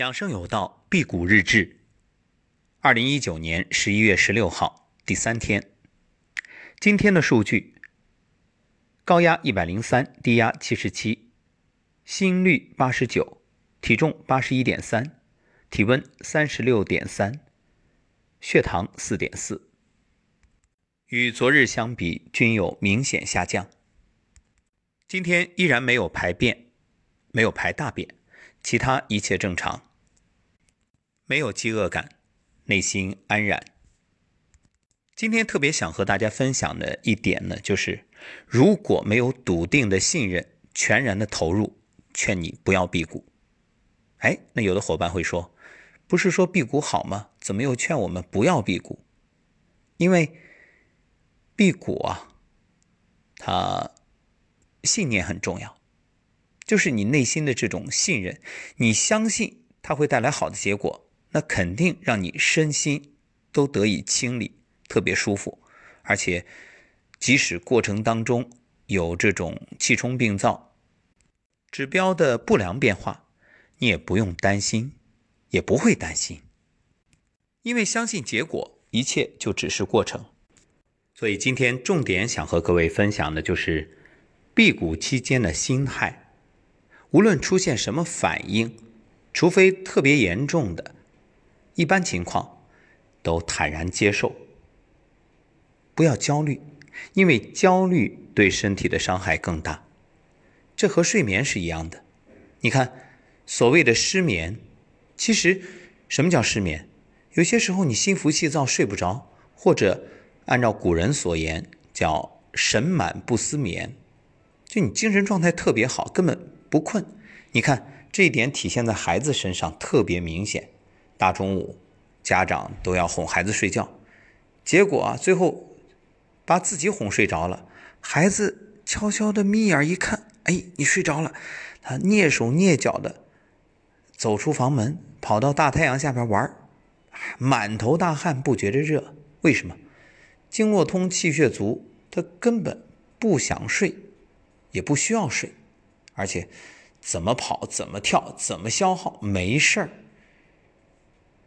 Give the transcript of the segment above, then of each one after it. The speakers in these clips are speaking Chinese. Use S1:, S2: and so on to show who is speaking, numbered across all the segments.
S1: 养生有道，辟谷日志，二零一九年十一月十六号，第三天。今天的数据：高压一百零三，低压七十七，心率八十九，体重八十一点三，体温三十六点三，血糖四点四。与昨日相比，均有明显下降。今天依然没有排便，没有排大便，其他一切正常。没有饥饿感，内心安然。今天特别想和大家分享的一点呢，就是如果没有笃定的信任，全然的投入，劝你不要辟谷。哎，那有的伙伴会说，不是说辟谷好吗？怎么又劝我们不要辟谷？因为辟谷啊，它信念很重要，就是你内心的这种信任，你相信它会带来好的结果。那肯定让你身心都得以清理，特别舒服，而且即使过程当中有这种气冲病灶、指标的不良变化，你也不用担心，也不会担心，因为相信结果，一切就只是过程。所以今天重点想和各位分享的就是辟谷期间的心态，无论出现什么反应，除非特别严重的。一般情况，都坦然接受，不要焦虑，因为焦虑对身体的伤害更大。这和睡眠是一样的。你看，所谓的失眠，其实什么叫失眠？有些时候你心浮气躁睡不着，或者按照古人所言叫神满不思眠，就你精神状态特别好，根本不困。你看这一点体现在孩子身上特别明显。大中午，家长都要哄孩子睡觉，结果啊，最后把自己哄睡着了。孩子悄悄的眯眼一看，哎，你睡着了。他蹑手蹑脚的走出房门，跑到大太阳下边玩，满头大汗，不觉着热。为什么？经络通，气血足，他根本不想睡，也不需要睡，而且怎么跑，怎么跳，怎么消耗，没事儿。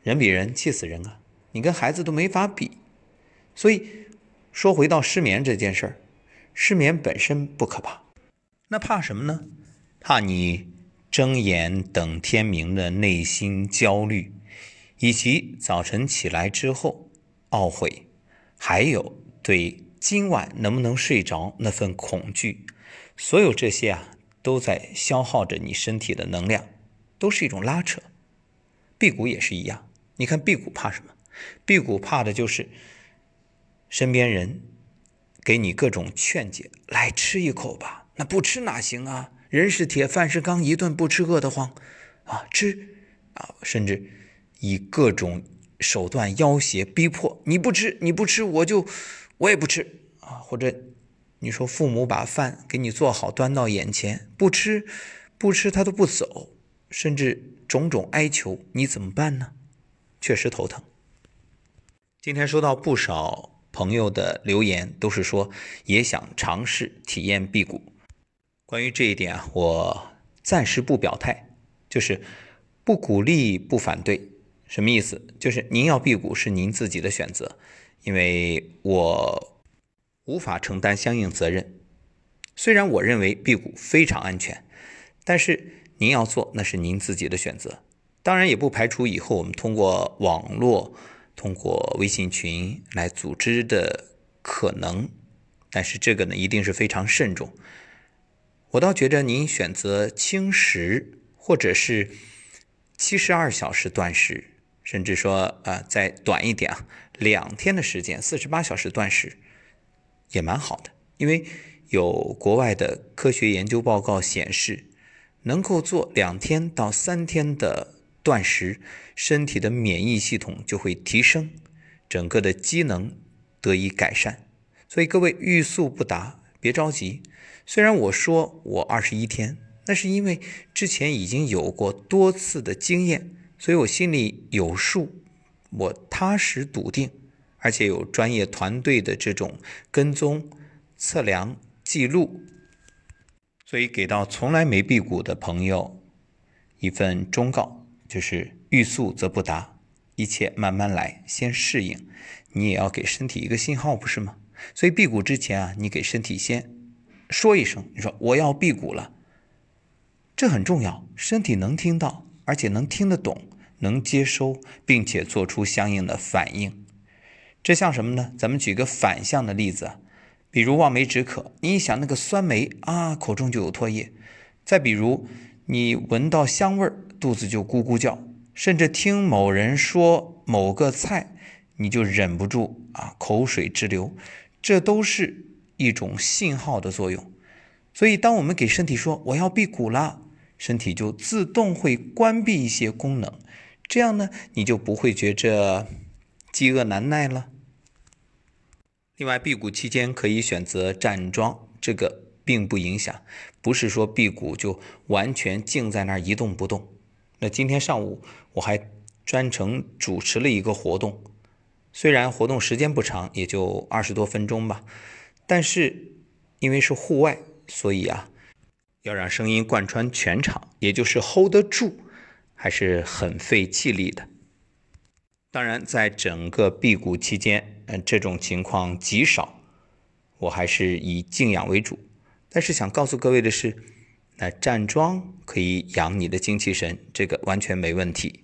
S1: 人比人气死人啊！你跟孩子都没法比，所以说回到失眠这件事儿，失眠本身不可怕，那怕什么呢？怕你睁眼等天明的内心焦虑，以及早晨起来之后懊悔，还有对今晚能不能睡着那份恐惧，所有这些啊，都在消耗着你身体的能量，都是一种拉扯。辟谷也是一样。你看辟谷怕什么？辟谷怕的就是身边人给你各种劝解，来吃一口吧，那不吃哪行啊？人是铁，饭是钢，一顿不吃饿得慌啊！吃啊，甚至以各种手段要挟逼迫，你不吃，你不吃，我就我也不吃啊！或者你说父母把饭给你做好端到眼前，不吃不吃他都不走，甚至种种哀求，你怎么办呢？确实头疼。今天收到不少朋友的留言，都是说也想尝试体验辟谷。关于这一点，我暂时不表态，就是不鼓励、不反对。什么意思？就是您要辟谷是您自己的选择，因为我无法承担相应责任。虽然我认为辟谷非常安全，但是您要做那是您自己的选择。当然也不排除以后我们通过网络、通过微信群来组织的可能，但是这个呢一定是非常慎重。我倒觉得您选择轻食或者是七十二小时断食，甚至说啊再短一点啊，两天的时间四十八小时断食也蛮好的，因为有国外的科学研究报告显示，能够做两天到三天的。断食，身体的免疫系统就会提升，整个的机能得以改善。所以各位欲速不达，别着急。虽然我说我二十一天，那是因为之前已经有过多次的经验，所以我心里有数，我踏实笃定，而且有专业团队的这种跟踪、测量、记录，所以给到从来没辟谷的朋友一份忠告。就是欲速则不达，一切慢慢来，先适应。你也要给身体一个信号，不是吗？所以辟谷之前啊，你给身体先说一声，你说我要辟谷了，这很重要，身体能听到，而且能听得懂，能接收，并且做出相应的反应。这像什么呢？咱们举个反向的例子，比如望梅止渴，你一想那个酸梅啊，口中就有唾液；再比如你闻到香味儿，肚子就咕咕叫；甚至听某人说某个菜，你就忍不住啊口水直流，这都是一种信号的作用。所以，当我们给身体说我要辟谷了，身体就自动会关闭一些功能，这样呢，你就不会觉着饥饿难耐了。另外，辟谷期间可以选择站桩，这个并不影响，不是说辟谷就完全静在那儿一动不动。那今天上午我还专程主持了一个活动，虽然活动时间不长，也就二十多分钟吧，但是因为是户外，所以啊，要让声音贯穿全场，也就是 hold 得住，还是很费气力的。当然，在整个辟谷期间，嗯，这种情况极少，我还是以静养为主。但是想告诉各位的是，那站桩可以养你的精气神，这个完全没问题。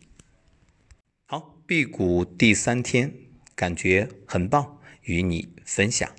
S1: 好，辟谷第三天，感觉很棒，与你分享。